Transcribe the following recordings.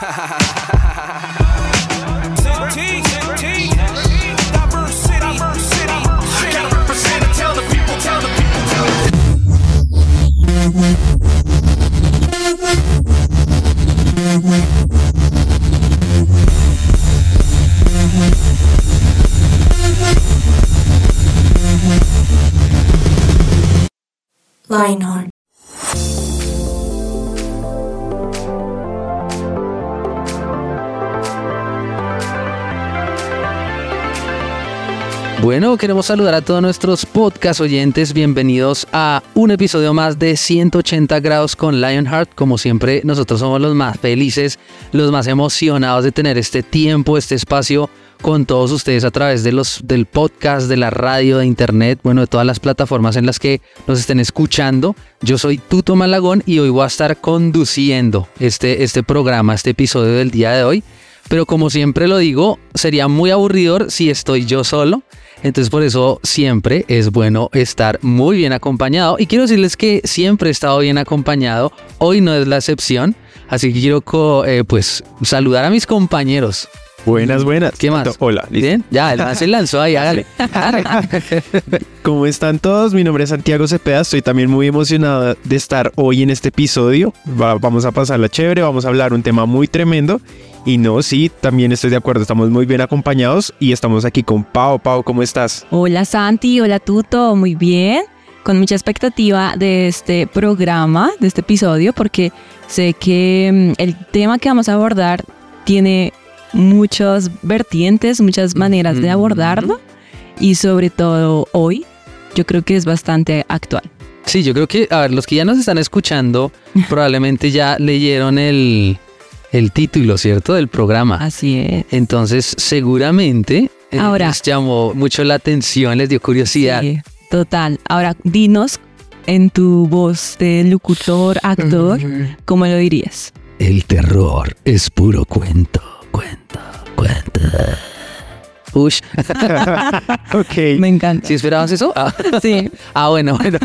Ha ha ha ha ha ha Queremos saludar a todos nuestros podcast oyentes. Bienvenidos a un episodio más de 180 grados con Lionheart. Como siempre, nosotros somos los más felices, los más emocionados de tener este tiempo, este espacio con todos ustedes a través de los, del podcast, de la radio, de internet, bueno, de todas las plataformas en las que nos estén escuchando. Yo soy Tuto Malagón y hoy voy a estar conduciendo este, este programa, este episodio del día de hoy. Pero como siempre lo digo, sería muy aburridor si estoy yo solo. Entonces por eso siempre es bueno estar muy bien acompañado. Y quiero decirles que siempre he estado bien acompañado. Hoy no es la excepción. Así que quiero eh, pues saludar a mis compañeros. Buenas, buenas. ¿Qué más? Hola. ¿Bien? Ya, el se lanzó ahí, hágale. ¿Cómo están todos? Mi nombre es Santiago Cepeda. Estoy también muy emocionado de estar hoy en este episodio. vamos a pasarla chévere, vamos a hablar un tema muy tremendo. Y no, sí, también estoy de acuerdo. Estamos muy bien acompañados y estamos aquí con Pau. Pau, ¿cómo estás? Hola Santi, hola Tuto, muy bien. Con mucha expectativa de este programa, de este episodio, porque sé que mm, el tema que vamos a abordar tiene muchas vertientes, muchas maneras de abordarlo y sobre todo hoy yo creo que es bastante actual. Sí, yo creo que, a ver, los que ya nos están escuchando probablemente ya leyeron el, el título, ¿cierto? Del programa. Así es. Entonces, seguramente eh, Ahora, les llamó mucho la atención, les dio curiosidad. Sí, total. Ahora, dinos en tu voz de locutor, actor, ¿cómo lo dirías? El terror es puro cuento. Cuenta, cuenta. Ush. ok. Me encanta. ¿Sí esperabas eso? Ah. Sí. Ah, bueno, bueno.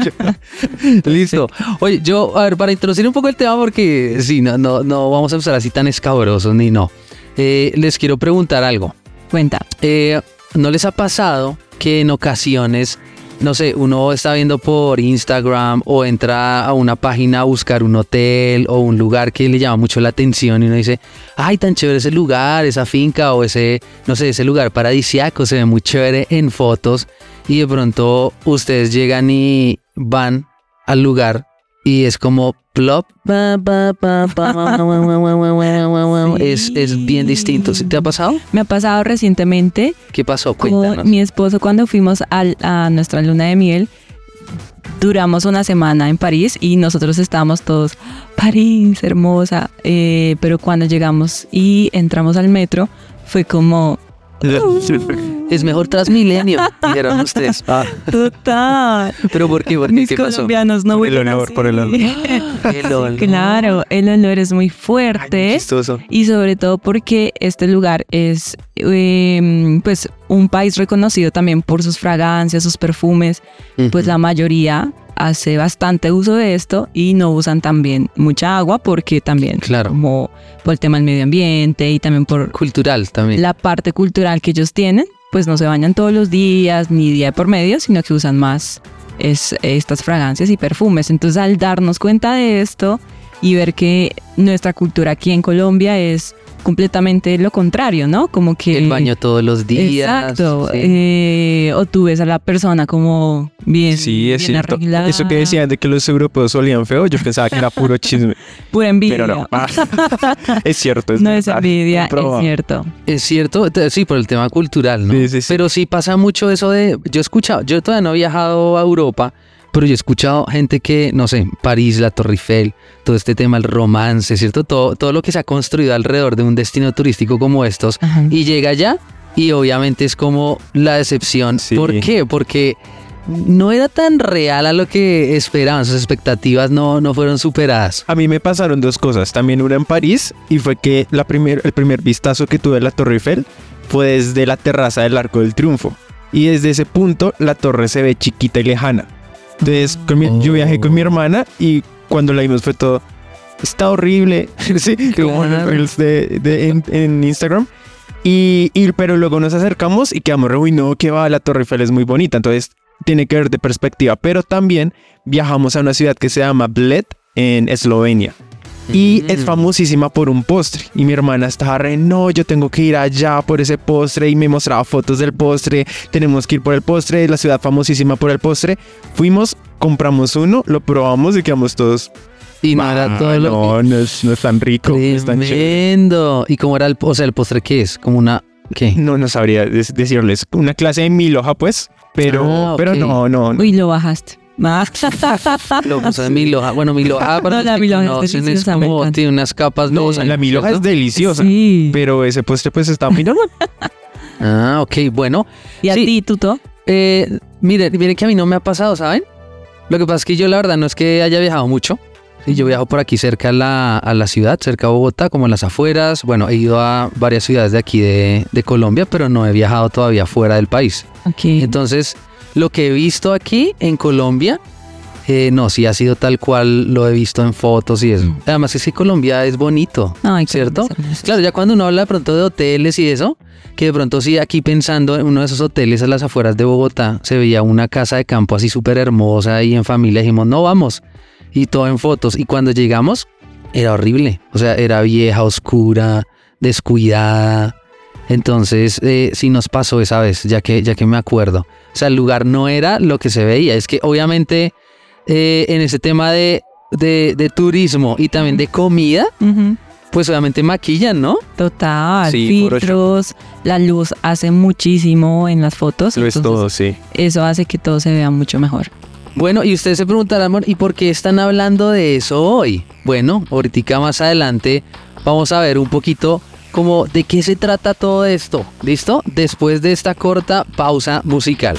Listo. Oye, yo, a ver, para introducir un poco el tema, porque sí, no, no, no vamos a empezar así tan escabrosos ni no. Eh, les quiero preguntar algo. Cuenta. Eh, ¿No les ha pasado que en ocasiones no sé, uno está viendo por Instagram o entra a una página a buscar un hotel o un lugar que le llama mucho la atención y uno dice, ay, tan chévere ese lugar, esa finca o ese, no sé, ese lugar paradisiaco, se ve muy chévere en fotos. Y de pronto ustedes llegan y van al lugar y es como plop. es, es bien distinto. ¿Te ha pasado? Me ha pasado recientemente. ¿Qué pasó? Cuéntanos. Con mi esposo cuando fuimos a nuestra luna de miel. Duramos una semana en París y nosotros estábamos todos, París, hermosa. Eh, pero cuando llegamos y entramos al metro, fue como, es mejor Transmilenio, dijeron ustedes. Ah. Total. ¿Pero por qué? ¿Por qué? Mis ¿Qué pasó? colombianos no El olor, por el olor. El olor. Claro, el olor es muy fuerte. Ay, chistoso. y sobre todo porque este lugar es eh, pues un país reconocido también por sus fragancias, sus perfumes. Pues la mayoría hace bastante uso de esto y no usan también mucha agua porque también Claro. como por el tema del medio ambiente y también por Cultural también. la parte cultural que ellos tienen, pues no se bañan todos los días ni día por medio, sino que usan más es, estas fragancias y perfumes. Entonces al darnos cuenta de esto y ver que nuestra cultura aquí en Colombia es completamente lo contrario, ¿no? Como que... El baño todos los días. Exacto. sí. eh, o tú ves a la persona como bien, Sí, es bien cierto. arreglada. Eso que decían de que los europeos olían feo, yo pensaba que era puro chisme. Pura envidia. Pero no. es cierto. Es no es envidia, es cierto. Es cierto, sí, por el tema cultural, ¿no? Sí, sí, sí. Pero sí pasa mucho eso de, yo he escuchado, yo todavía no he viajado a Europa, pero yo he escuchado gente que, no sé, París, la Torre Eiffel, todo este tema, el romance, ¿cierto? Todo, todo lo que se ha construido alrededor de un destino turístico como estos, Ajá. y llega allá y obviamente es como la decepción. Sí. ¿Por qué? Porque no era tan real a lo que esperaban, sus expectativas no, no fueron superadas. A mí me pasaron dos cosas. También una en París y fue que la primer, el primer vistazo que tuve a la Torre Eiffel fue desde la terraza del Arco del Triunfo. Y desde ese punto la torre se ve chiquita y lejana. Entonces con mi- yo viajé con mi hermana y cuando la vimos fue todo... está horrible. sí, como de, de- en, en Instagram. Y, y- pero luego nos acercamos y quedamos re, uy, no, que va, la Torre Eiffel es muy bonita. Entonces tiene que ver de perspectiva. Pero también viajamos a una ciudad que se llama Bled en Eslovenia. Y es famosísima por un postre. Y mi hermana estaba re, no, yo tengo que ir allá por ese postre. Y me mostraba fotos del postre. Tenemos que ir por el postre. Es la ciudad famosísima por el postre. Fuimos, compramos uno, lo probamos y quedamos todos. Y no era todo lo No, no es, no es tan rico. no es tan chévere. Tremendo. ¿Y cómo era el, o sea, el postre qué es? Como una, ¿qué? No, no sabría decirles. Una clase de mil hoja, pues. Pero, Ah, pero ok. no, no. no. Uy, lo bajaste. Ah. Lo puso de mil hoja. Bueno, mil hoja, para No, la que mil hoja es deliciosa, como, tiene unas capas No, la mil hoja es ¿cierto? deliciosa. Sí. Pero ese postre, pues está muy normal. Ah, ok, bueno. ¿Y a Sí. ti, Tuto? Eh, miren, miren que a mí no me ha pasado, ¿saben? Lo que pasa es que yo la verdad no es que haya viajado mucho. Sí, yo viajo por aquí cerca a la, a la ciudad, cerca de Bogotá, como en las afueras. Bueno, he ido a varias ciudades de aquí de, de Colombia, pero no he viajado todavía fuera del país. Ok. Entonces, lo que he visto aquí en Colombia, eh, no, sí ha sido tal cual lo he visto en fotos y eso. Mm. Además es que Colombia es bonito, Ay, ¿cierto? Claro, ya cuando uno habla de pronto de hoteles y eso, que de pronto sí, aquí pensando en uno de esos hoteles a las afueras de Bogotá, se veía una casa de campo así súper hermosa y en familia dijimos, no vamos. Y todo en fotos. Y cuando llegamos, era horrible. O sea, era vieja, oscura, descuidada. Entonces, eh, sí nos pasó esa vez, ya que, ya que me acuerdo. O sea, el lugar no era lo que se veía. Es que obviamente eh, en ese tema de, de, de turismo y también de comida, pues obviamente maquillan, ¿no? Total, Sí, filtros, la luz hace muchísimo en las fotos. Lo es todo, sí. Eso hace que todo se vea mucho mejor. Bueno, y ustedes se preguntarán, amor, ¿y por qué están hablando de eso hoy? Bueno, ahorita más adelante vamos a ver un poquito como de qué se trata todo esto. ¿Listo? Después de esta corta pausa musical.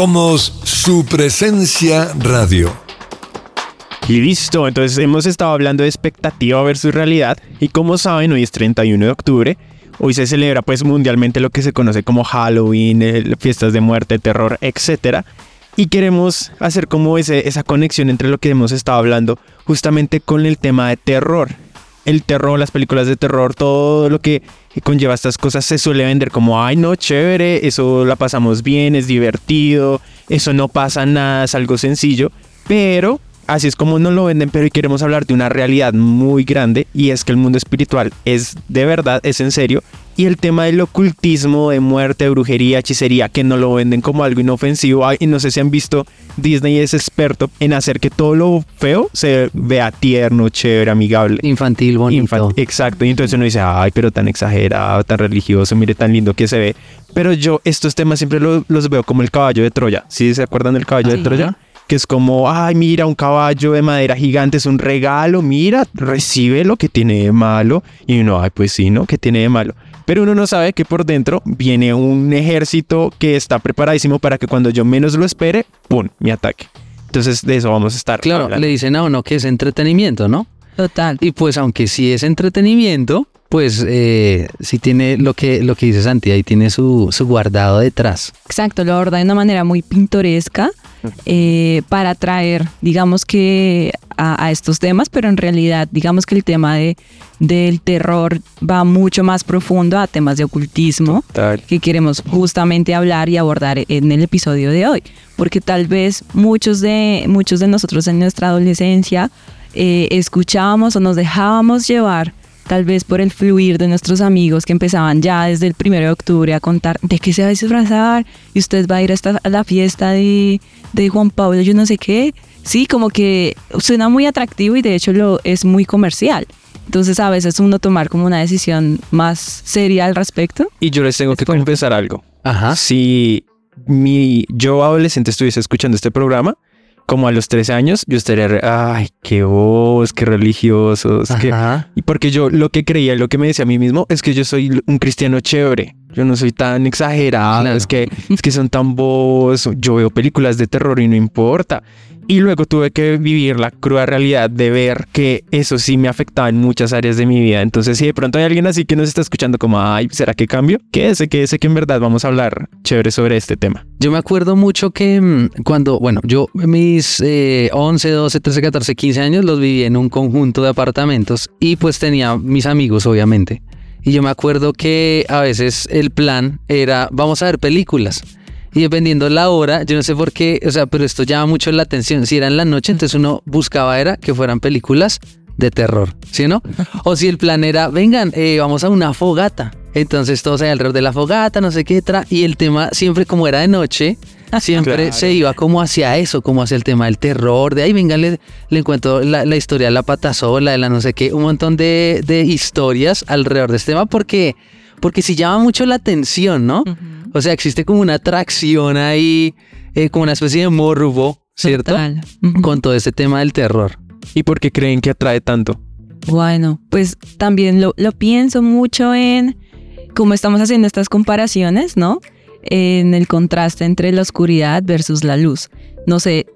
Somos su presencia radio. Y listo, entonces hemos estado hablando de expectativa versus realidad y como saben, hoy es 31 de octubre, hoy se celebra pues mundialmente lo que se conoce como Halloween, fiestas de muerte, terror, etc. Y queremos hacer como ese, esa conexión entre lo que hemos estado hablando justamente con el tema de terror. El terror, las películas de terror, todo lo que conlleva estas cosas se suele vender como, ay no, chévere, eso la pasamos bien, es divertido, eso no pasa nada, es algo sencillo, pero así es como nos lo venden, pero hoy queremos hablar de una realidad muy grande y es que el mundo espiritual es de verdad, es en serio. Y el tema del ocultismo, de muerte, brujería, hechicería, que no lo venden como algo inofensivo. Ay, Y no sé si han visto, Disney es experto en hacer que todo lo feo se vea tierno, chévere, amigable. Infantil, bonito. Infan- Exacto, y entonces uno dice, ay, pero tan exagerado, tan religioso, mire tan lindo que se ve. Pero yo estos temas siempre lo- los veo como el caballo de Troya. ¿Sí se acuerdan del caballo de Ajá. Troya? Que es como, ay, mira, un caballo de madera gigante es un regalo, mira, recibe lo que tiene de malo. Y uno, ay, pues sí, ¿no? ¿Qué tiene de malo? Pero uno no sabe que por dentro viene un ejército que está preparadísimo para que cuando yo menos lo espere, ¡pum!, me ataque. Entonces de eso vamos a estar Claro, hablando. le dicen a uno que es entretenimiento, ¿no? Total. Y pues aunque sí es entretenimiento, pues eh, sí tiene lo que, lo que dice Santi, ahí tiene su, su guardado detrás. Exacto, lo aborda de una manera muy pintoresca eh, para atraer, digamos que a, a estos temas, pero en realidad, digamos que el tema de, del terror va mucho más profundo a temas de ocultismo que queremos justamente hablar y abordar en el episodio de hoy, porque tal vez muchos de, muchos de nosotros en nuestra adolescencia eh, escuchábamos o nos dejábamos llevar tal vez por el fluir de nuestros amigos que empezaban ya desde el primero de octubre a contar de qué se va a disfrazar y usted va a ir a, esta- a la fiesta de, de Juan Pablo, yo no sé qué, sí, como que suena muy atractivo y de hecho lo es muy comercial. Entonces a veces uno tomar como una decisión más seria al respecto. Y yo les tengo que confesar algo. Ajá. Si mi yo adolescente estuviese escuchando este programa, como a los 13 años, yo estaría, re- ay, qué vos, qué religiosos, qué... Ajá. Y porque yo lo que creía, lo que me decía a mí mismo, es que yo soy un cristiano chévere. Yo no soy tan exagerado, Claro. es, que, es que son tan bobos. Yo veo películas de terror y no importa. Y luego tuve que vivir la cruda realidad de ver que eso sí me afectaba en muchas áreas de mi vida. Entonces, si de pronto hay alguien así que nos está escuchando como, ay, ¿será que cambio? Quédese, quédese que en verdad vamos a hablar chévere sobre este tema. Yo me acuerdo mucho que mm, cuando, bueno, yo mis eh, 11, 12, 13, 14, 15 años los viví en un conjunto de apartamentos y pues tenía mis amigos, obviamente. Y yo me acuerdo que a veces el plan era, vamos a ver películas. Y dependiendo la hora, yo no sé por qué, o sea, pero esto llama mucho la atención. Si era en la noche, entonces uno buscaba era que fueran películas de terror, ¿sí o no? O si el plan era, vengan, eh, vamos a una fogata. Entonces todos ahí alrededor de la fogata, no sé qué, tra, y el tema siempre como era de noche, siempre Claro. se iba como hacia eso, como hacia el tema del terror, de ahí vengan, le, le encuentro la, la historia de la patasola, de la no sé qué, un montón de, de historias alrededor de este tema, porque, porque sí llama mucho la atención, ¿no? O sea, existe como una atracción ahí, eh, como una especie de morbo, ¿cierto? Total. Con todo este tema del terror. ¿Y por qué creen que atrae tanto? Bueno, pues también lo, lo pienso mucho en cómo estamos haciendo estas comparaciones, ¿no? En el contraste entre la oscuridad versus la luz. No sé,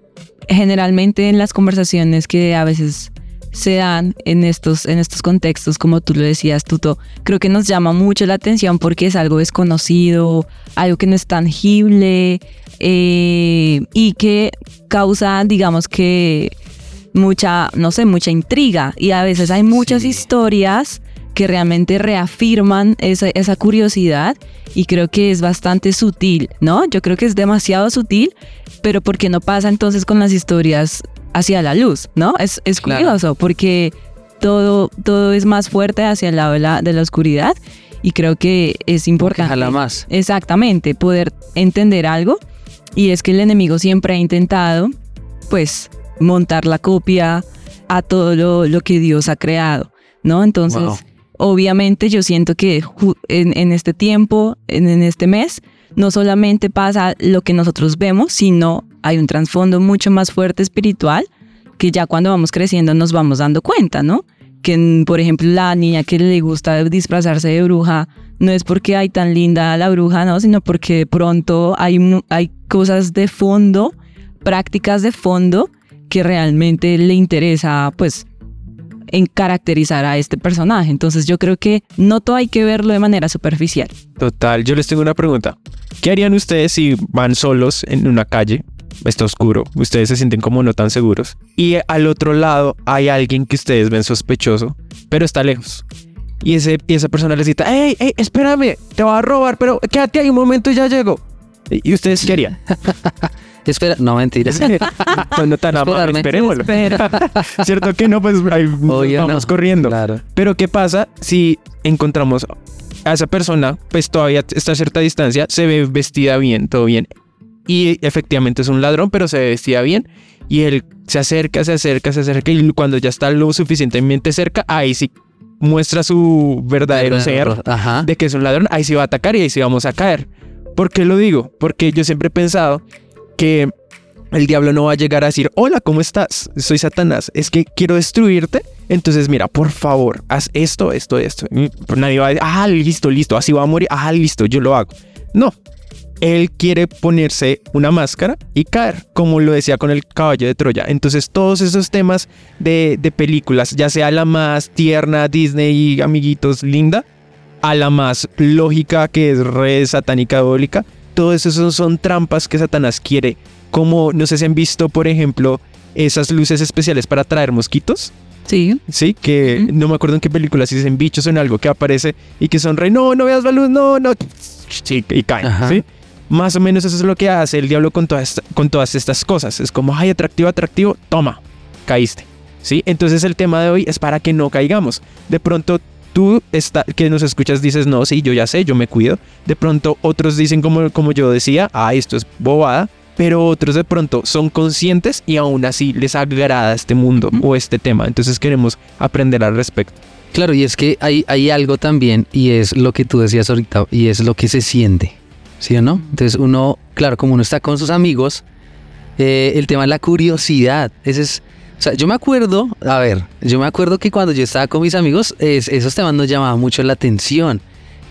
generalmente en las conversaciones que a veces se dan en estos, en estos contextos, como tú lo decías, Tuto, creo que nos llama mucho la atención porque es algo desconocido, algo que no es tangible eh, y que causa, digamos que, mucha, no sé, mucha intriga. Y a veces hay muchas Sí. historias que realmente reafirman esa, esa curiosidad y creo que es bastante sutil, ¿no? Yo creo que es demasiado sutil, pero ¿por qué no pasa entonces con las historias hacia la luz, ¿no? Es, es Claro. curioso porque todo, todo es más fuerte hacia el lado de la, de la oscuridad y creo que es importante. jala más. Exactamente, poder entender algo. Y es que el enemigo siempre ha intentado, pues, montar la copia a todo lo, lo que Dios ha creado, ¿no? Entonces, Wow. obviamente yo siento que en, en este tiempo, en, en este mes, no solamente pasa lo que nosotros vemos, sino hay un trasfondo mucho más fuerte espiritual que ya cuando vamos creciendo nos vamos dando cuenta, ¿no? Que, por ejemplo, la niña que le gusta disfrazarse de bruja no es porque hay tan linda la bruja, ¿no? Sino porque de pronto hay, hay cosas de fondo, prácticas de fondo que realmente le interesa, pues, en caracterizar a este personaje. Entonces yo creo que no todo hay que verlo de manera superficial. Total, yo les tengo una pregunta. ¿Qué harían ustedes si van solos en una calle? Está oscuro, ustedes se sienten como no tan seguros. Y al otro lado hay alguien que ustedes ven sospechoso, pero está lejos. Y, ese, y esa persona les grita, ¡Ey, ey, espérame! Te va a robar, pero quédate ahí un momento y ya llego. ¿Y y ustedes qué harían? Espera, no mentiras. no tan amable, esperémoslo. ¿Cierto que no? Pues ahí vamos no. corriendo. Claro. Pero ¿qué pasa si encontramos a esa persona, pues todavía está a cierta distancia, se ve vestida bien, todo bien. Y efectivamente es un ladrón, pero se ve vestida bien. Y él se acerca, se acerca, se acerca. Y cuando ya está lo suficientemente cerca, ahí sí muestra su verdadero ser de que es un ladrón. Ahí sí va a atacar y ahí sí vamos a caer. ¿Por qué lo digo? Porque yo siempre he pensado que el diablo no va a llegar a decir, hola, ¿cómo estás? Soy Satanás, es que quiero destruirte. Entonces, mira, por favor, haz esto, esto, esto. Y pues nadie va a decir, ah, listo, listo, así va a morir, ah, listo, yo lo hago. No, él quiere ponerse una máscara y caer, como lo decía con el caballo de Troya. Entonces, todos esos temas de, de películas, ya sea la más tierna, Disney, amiguitos, linda, a la más lógica, que es re satánica, diabólica, todo eso son, son trampas que Satanás quiere. Como, no sé si han visto, por ejemplo, esas luces especiales para atraer mosquitos. Sí. Sí, que no me acuerdo en qué película, si dicen bichos o en algo que aparece y que son re, no, no veas la luz, no, no, sí, y caen, Ajá. ¿sí? Más o menos eso es lo que hace el diablo con, todas esta- con todas estas cosas. Es como, ay, atractivo, atractivo, toma, caíste, ¿sí? Entonces el tema de hoy es para que no caigamos. De pronto tú está, que nos escuchas dices, no, sí, yo ya sé, yo me cuido. De pronto otros dicen como, como yo decía, ah, esto es bobada. pero otros de pronto son conscientes y aún así les agrada este mundo o este tema. Entonces queremos aprender al respecto. Claro, y es que hay, hay algo también, y es lo que tú decías ahorita, y es lo que se siente, ¿sí o no? Entonces uno, claro, como uno está con sus amigos, eh, el tema es la curiosidad. Ese es, sea, yo me acuerdo, a ver, yo me acuerdo que cuando yo estaba con mis amigos, es- esos temas nos llamaban mucho la atención.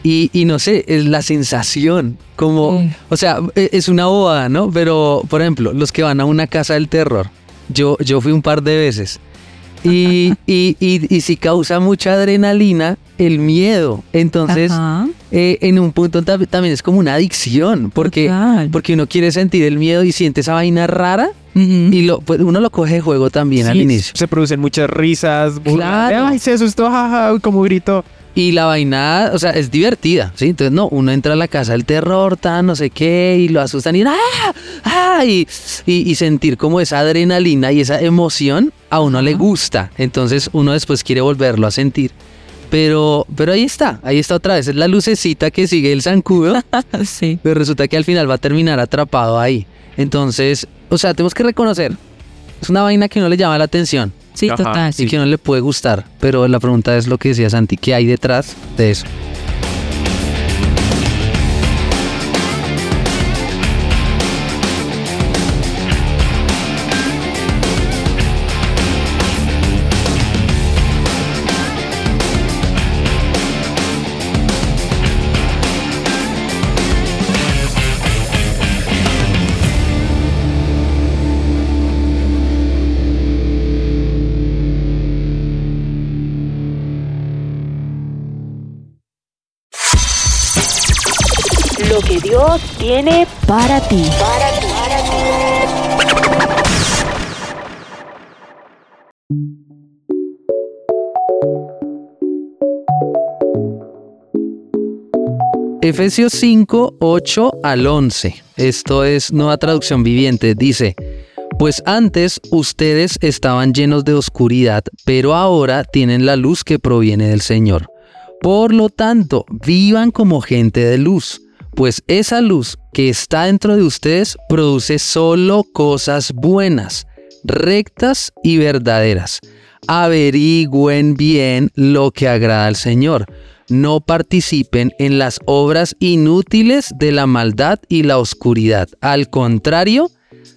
Y, y no sé, es la sensación, como, o sea, e- es una bobada, ¿no? Pero, por ejemplo, los que van a una casa del terror, yo, yo fui un par de veces. Y, y, y, y si causa mucha adrenalina, el miedo. Entonces, eh, en un punto tam- también es como una adicción, porque, Total. porque uno quiere sentir el miedo y siente esa vaina rara y lo, pues uno lo coge de juego también al inicio. Se producen muchas risas. Claro. Ay, se asustó, jaja, como grito. Y la vaina, o sea, es divertida, ¿sí? Entonces, no, uno entra a la casa del terror, tan no sé qué, y lo asustan y ¡ah! ¡ah! Y, y- y sentir como esa adrenalina y esa emoción a uno le gusta. Entonces, uno después quiere volverlo a sentir. Pero, pero ahí está, ahí está otra vez, es la lucecita que sigue el zancudo. sí. Pero resulta que al final va a terminar atrapado ahí. Entonces, o sea, tenemos que reconocer. Es una vaina que no le llama la atención Sí, Ajá, total. y Sí. que no le puede gustar. Pero la pregunta es lo que decía Santi, ¿qué hay detrás de eso? Dios tiene para ti. Efesios 5, 8 al 11. Esto es nueva traducción viviente. Dice, pues antes ustedes estaban llenos de oscuridad, pero ahora tienen la luz que proviene del Señor. Por lo tanto, vivan como gente de luz, pues esa luz que está dentro de ustedes produce solo cosas buenas, rectas y verdaderas. Averigüen bien lo que agrada al Señor. No participen en las obras inútiles de la maldad y la oscuridad. Al contrario,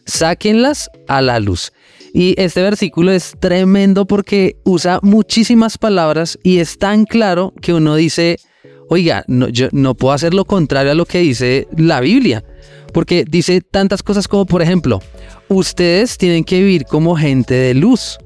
sáquenlas a la luz. Y este versículo es tremendo porque usa muchísimas palabras y es tan claro que uno dice, oiga, no, yo no puedo hacer lo contrario a lo que dice la Biblia. Porque dice tantas cosas como, por ejemplo, ustedes tienen que vivir como gente de luz.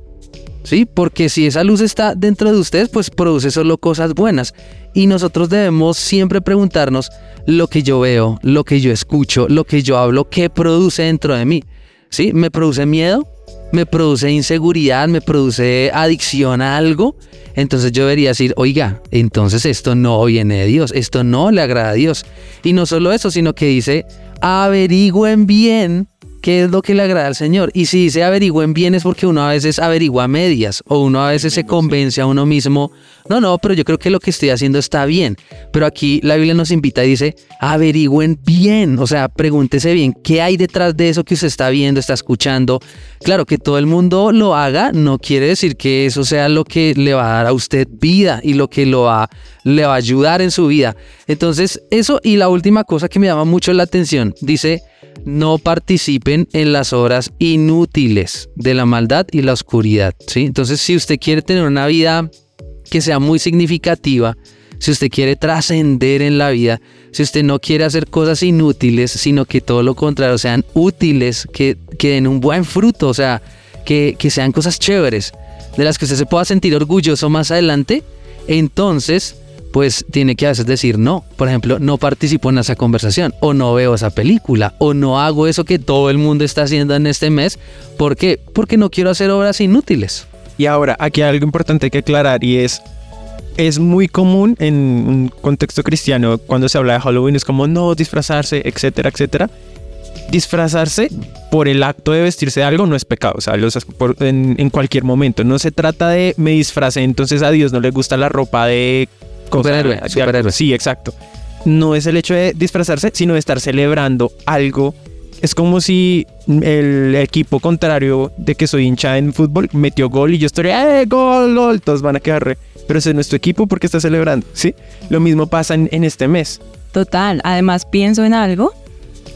¿Sí? Porque si esa luz está dentro de ustedes, pues produce solo cosas buenas. Y nosotros debemos siempre preguntarnos lo que yo veo, lo que yo escucho, lo que yo hablo, ¿qué produce dentro de mí? ¿Sí? ¿Me produce miedo? ¿Me produce inseguridad? ¿Me produce adicción a algo? Entonces yo debería decir, oiga, entonces esto no viene de Dios, esto no le agrada a Dios. Y no solo eso, sino que dice, averigüen bien qué es lo que le agrada al Señor. Y si dice averigüen bien es porque uno a veces averigua medias o uno a veces se convence a uno mismo, no, no, pero yo creo que lo que estoy haciendo está bien. Pero aquí la Biblia nos invita y dice, averigüen bien, o sea, pregúntese bien qué hay detrás de eso que usted está viendo, está escuchando. Claro, que todo el mundo lo haga no quiere decir que eso sea lo que le va a dar a usted vida y lo que lo va, le va a ayudar en su vida. Entonces, eso y la última cosa que me llama mucho la atención, dice, no participen en las obras inútiles de la maldad y la oscuridad, ¿sí? Entonces, si usted quiere tener una vida que sea muy significativa, si usted quiere trascender en la vida, si usted no quiere hacer cosas inútiles, sino que todo lo contrario, sean útiles, que, que den un buen fruto, o sea, que, que sean cosas chéveres, de las que usted se pueda sentir orgulloso más adelante, entonces, pues tiene que a veces decir no. Por ejemplo, no participo en esa conversación, o no veo esa película, o no hago eso que todo el mundo está haciendo en este mes. ¿Por qué? Porque no quiero hacer obras inútiles. Y ahora, aquí hay algo importante que aclarar y es, es muy común en un contexto cristiano cuando se habla de Halloween, es como no disfrazarse, etcétera, etcétera. Disfrazarse por el acto de vestirse de algo no es pecado, o sea, los- por- en, cualquier momento. No se trata de me disfracé, entonces a Dios no le gusta la ropa de... cosa- Superhéroe, de algo. superhéroe. Sí, exacto. No es el hecho de disfrazarse, sino de estar celebrando algo es como si el equipo contrario de que soy hincha en fútbol metió gol y yo estoy, ¡eh, gol, gol! Todos van a quedar re. Pero ese es nuestro equipo porque está celebrando, ¿sí? Lo mismo pasa en, en este mes. Total, además pienso en algo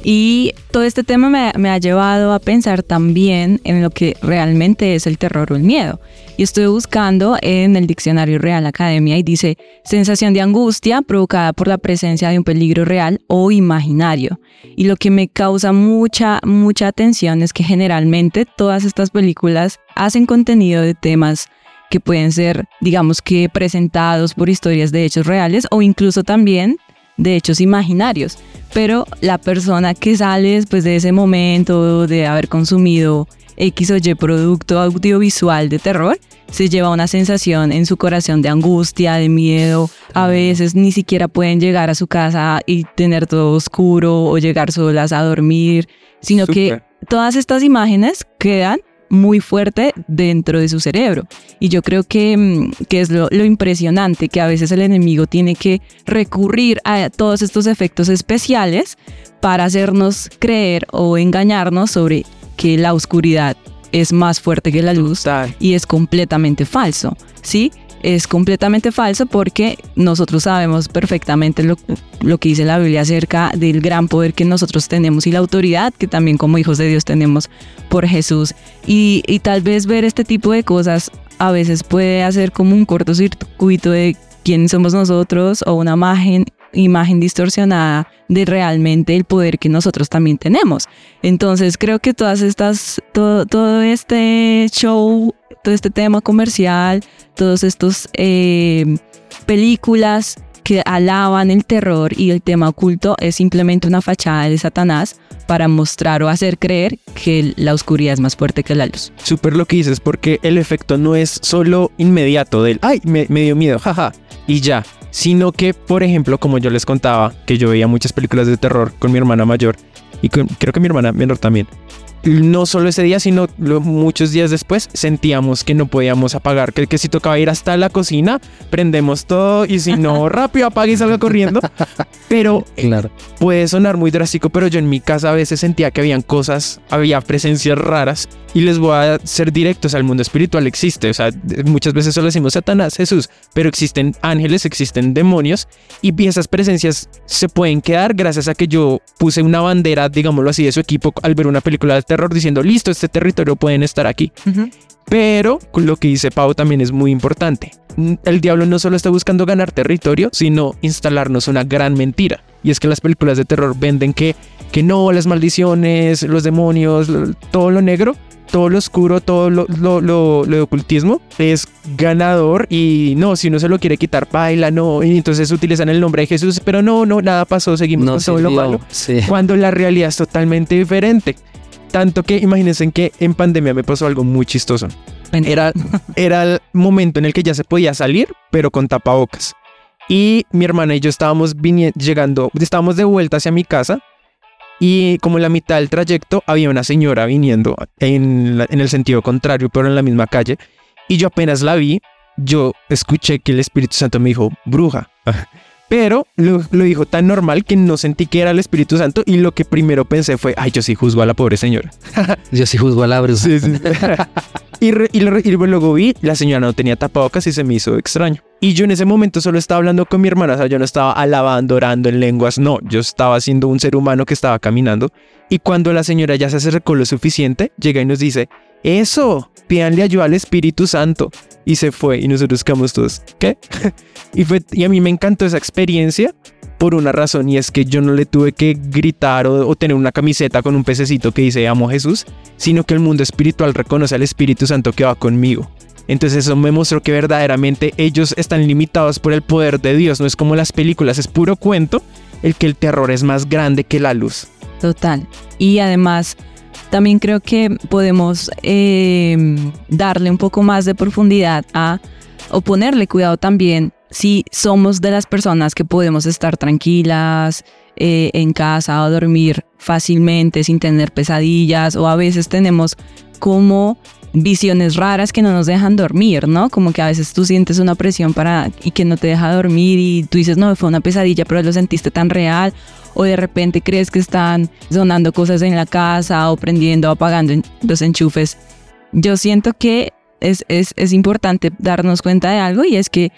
y todo este tema me, ha llevado a pensar también en lo que realmente es el terror o el miedo. Y estoy buscando en el diccionario Real Academia y dice sensación de angustia provocada por la presencia de un peligro real o imaginario. Y lo que me causa mucha, mucha atención es que generalmente todas estas películas hacen contenido de temas que pueden ser, digamos que, presentados por historias de hechos reales o incluso también de hechos imaginarios, pero la persona que sale después de ese momento de haber consumido X o Y producto audiovisual de terror, se lleva una sensación en su corazón de angustia, de miedo. A veces ni siquiera pueden llegar a su casa y tener todo oscuro o llegar solas a dormir, sino que todas estas imágenes quedan muy fuerte dentro de su cerebro. Y yo creo que, mm, que es lo, lo, impresionante, que a veces el enemigo tiene que recurrir a todos estos efectos especiales para hacernos creer o engañarnos sobre que la oscuridad es más fuerte que la luz Total. y es completamente falso, ¿sí? Es completamente falso porque nosotros sabemos perfectamente lo, lo, que dice la Biblia acerca del gran poder que nosotros tenemos y la autoridad que también como hijos de Dios tenemos por Jesús. Y, y tal vez ver este tipo de cosas a veces puede hacer como un cortocircuito de quién somos nosotros o una imagen imagen distorsionada de realmente el poder que nosotros también tenemos. Entonces creo que todas estas, todo, este show, todo este tema comercial, todos estos eh, películas que alaban el terror y el tema oculto es simplemente una fachada de Satanás para mostrar o hacer creer que la oscuridad es más fuerte que la luz. Súper lo que dices, porque el efecto no es solo inmediato del, ay, me, me dio miedo, jaja, y ya, sino que, por ejemplo, como yo les contaba, que yo veía muchas películas de terror con mi hermana mayor y con, creo que mi hermana menor también. No solo ese día, sino muchos días después sentíamos que no podíamos apagar, que, que si tocaba ir hasta la cocina, prendemos todo y si no, rápido apague y salga corriendo. Pero claro. puede sonar muy drástico, pero yo en mi casa a veces sentía que habían cosas, había presencias raras y les voy a ser directos, al mundo espiritual existe, o sea, muchas veces solo decimos Satanás, Jesús, pero existen ángeles, existen demonios y esas presencias se pueden quedar gracias a que yo puse una bandera, digámoslo así, de su equipo al ver una película de terror diciendo, listo, este territorio pueden estar aquí. Uh -huh. Pero lo que dice Pau también es muy importante. El diablo no solo está buscando ganar territorio, sino instalarnos una gran mentira. Y es que las películas de terror venden que, que no, las maldiciones, los demonios, todo lo negro todo lo oscuro, todo lo, lo, lo, lo, de ocultismo es ganador y no, si uno se lo quiere quitar, baila, no, y entonces utilizan el nombre de Jesús, pero no, no, nada pasó, seguimos no, con todo sí, lo malo, sí. cuando la realidad es totalmente diferente. Tanto que imagínense que en pandemia me pasó algo muy chistoso. Era, era el momento en el que ya se podía salir, pero con tapabocas. Y mi hermana y yo estábamos llegando, estábamos de vuelta hacia mi casa y como en la mitad del trayecto había una señora viniendo en, la, en, el sentido contrario, pero en la misma calle. Y yo apenas la vi, yo escuché que el Espíritu Santo me dijo, bruja. Pero lo, lo, dijo tan normal que no sentí que era el Espíritu Santo y lo que primero pensé fue, ay, yo sí juzgo a la pobre señora. yo sí juzgo a la bruja. Sí, sí. y, re, y, y, luego vi, la señora no tenía tapabocas y se me hizo extraño. Y yo en ese momento solo estaba hablando con mi hermana, o sea, yo no estaba alabando, orando en lenguas, no, yo estaba siendo un ser humano que estaba caminando. Y cuando la señora ya se acercó lo suficiente, llega y nos dice, eso, pídanle ayuda al Espíritu Santo. Y se fue y nosotros quedamos todos, ¿qué? y, fue, y a mí me encantó esa experiencia por una razón y es que yo no le tuve que gritar o, tener una camiseta con un pececito que dice amo Jesús, sino que el mundo espiritual reconoce al Espíritu Santo que va conmigo. Entonces eso me mostró que verdaderamente ellos están limitados por el poder de Dios, no es como las películas, es puro cuento el que el terror es más grande que la luz. Total. Y además también creo que podemos eh, darle un poco más de profundidad a o ponerle cuidado también si somos de las personas que podemos estar tranquilas eh, en casa o dormir fácilmente sin tener pesadillas o a veces tenemos como visiones raras que no nos dejan dormir, ¿no? Como que a veces tú sientes una presión para y que no te deja dormir y tú dices, no, fue una pesadilla, pero lo sentiste tan real. o de repente crees que están sonando cosas en la casa o prendiendo o apagando los enchufes. Yo siento que es, es, es importante darnos cuenta de algo y es que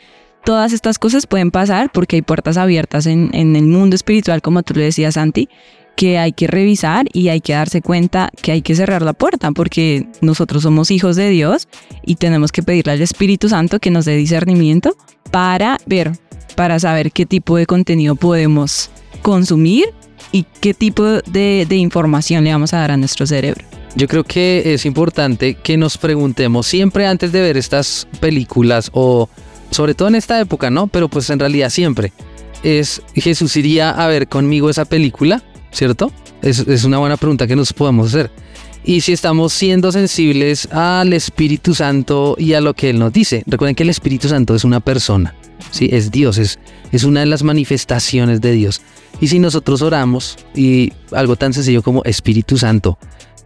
todas estas cosas pueden pasar porque hay puertas abiertas en, en el mundo espiritual, como tú le decías, Santi, que hay que revisar y hay que darse cuenta que hay que cerrar la puerta porque nosotros somos hijos de Dios y tenemos que pedirle al Espíritu Santo que nos dé discernimiento para ver, para saber qué tipo de contenido podemos consumir y qué tipo de, de información le vamos a dar a nuestro cerebro. Yo creo que es importante que nos preguntemos siempre antes de ver estas películas o sobre todo en esta época, ¿no? Pero pues en realidad siempre. Es Jesús iría a ver conmigo esa película, ¿cierto? Es, es una buena pregunta que nos podemos hacer. Y si estamos siendo sensibles al Espíritu Santo y a lo que Él nos dice. Recuerden que el Espíritu Santo es una persona, ¿sí? Es Dios, es, es una de las manifestaciones de Dios. Y si nosotros oramos y algo tan sencillo como Espíritu Santo,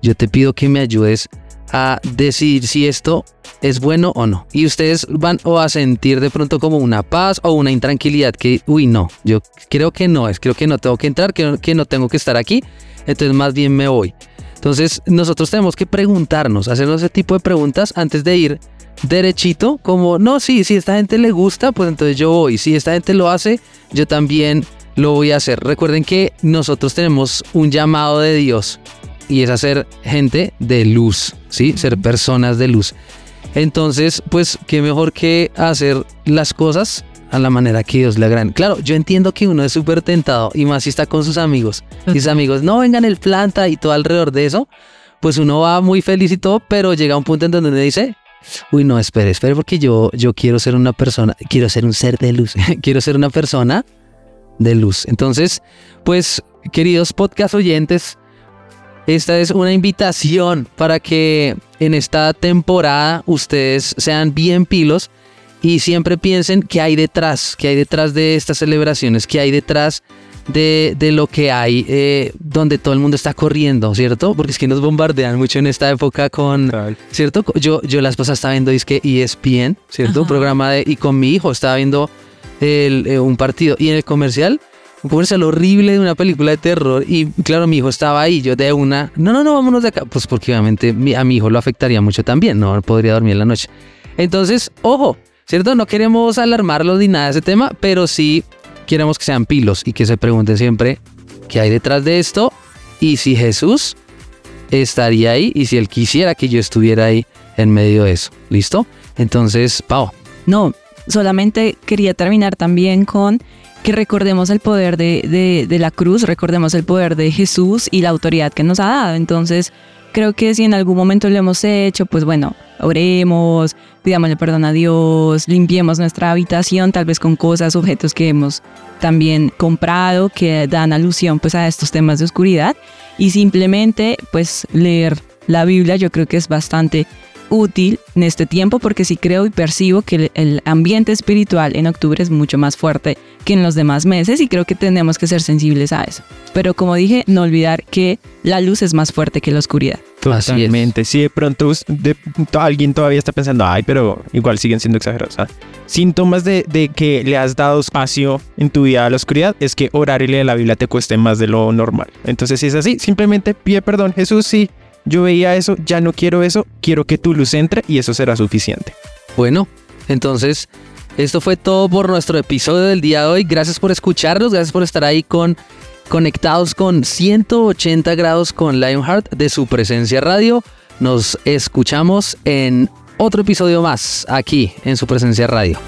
yo te pido que me ayudes a decidir si esto es bueno o no. Y ustedes van o a sentir de pronto como una paz o una intranquilidad que, uy, no, yo creo que no es, creo que no tengo que entrar, que no, que no tengo que estar aquí, entonces más bien me voy. Entonces nosotros tenemos que preguntarnos, hacernos ese tipo de preguntas antes de ir derechito, como, no, sí, si esta gente le gusta, pues entonces yo voy. Si esta gente lo hace, yo también lo voy a hacer. Recuerden que nosotros tenemos un llamado de Dios y es hacer gente de luz, ¿sí? Ser personas de luz. Entonces, pues, qué mejor que hacer las cosas a la manera que Dios le agrade. Claro, yo entiendo que uno es súper tentado y más si está con sus amigos. Y sus amigos, no vengan el planta y todo alrededor de eso, pues uno va muy feliz y todo, pero llega un punto en donde uno dice, uy, no, espere, espere, porque yo, yo quiero ser una persona, quiero ser un ser de luz, quiero ser una persona de luz. Entonces, pues, queridos podcast oyentes, esta es una invitación para que en esta temporada ustedes sean bien pilos y siempre piensen qué hay detrás, qué hay detrás de estas celebraciones, qué hay detrás de, de lo que hay eh, donde todo el mundo está corriendo, ¿cierto? Porque es que nos bombardean mucho en esta época con, ¿cierto? Yo, yo la esposa estaba viendo disque ESPN, ¿cierto? Un Ajá. programa de, y con mi hijo estaba viendo el, eh, un partido y en el comercial un comercial horrible de una película de terror y claro, mi hijo estaba ahí, yo de una, no, no, no, vámonos de acá, pues porque obviamente a mi hijo lo afectaría mucho también, no podría dormir en la noche. Entonces, ojo, ¿cierto? No queremos alarmarlos ni nada de ese tema, pero sí queremos que sean pilos y que se pregunten siempre qué hay detrás de esto y si Jesús estaría ahí y si él quisiera que yo estuviera ahí en medio de eso. ¿Listo? Entonces, Pau, No, solamente quería terminar también con que recordemos el poder de, de- la cruz, recordemos el poder de Jesús y la autoridad que nos ha dado. Entonces, creo que si en algún momento lo hemos hecho, pues bueno, oremos, pidámosle perdón a Dios, limpiemos nuestra habitación, tal vez con cosas, objetos que hemos también comprado que dan alusión pues a estos temas de oscuridad y simplemente pues leer la Biblia yo creo que es bastante útil en este tiempo porque sí creo y percibo que el, el ambiente espiritual en octubre es mucho más fuerte que en los demás meses y creo que tenemos que ser sensibles a eso. Pero como dije, no olvidar que la luz es más fuerte que la oscuridad. Totalmente. Si de pronto de- alguien todavía está pensando, ay, pero igual siguen siendo exagerados. ¿ah?". Síntomas de, de que le has dado espacio en tu vida a la oscuridad es que orar y leer la Biblia te cueste más de lo normal. Entonces, si es así, simplemente pide perdón. Jesús, sí, yo veía eso, ya no quiero eso, quiero que tu luz entre y eso será suficiente. Bueno, entonces esto fue todo por nuestro episodio del día de hoy. Gracias por escucharnos, gracias por estar ahí con conectados con 180 grados con Lionheart de su presencia radio. Nos escuchamos en otro episodio más aquí en su presencia radio.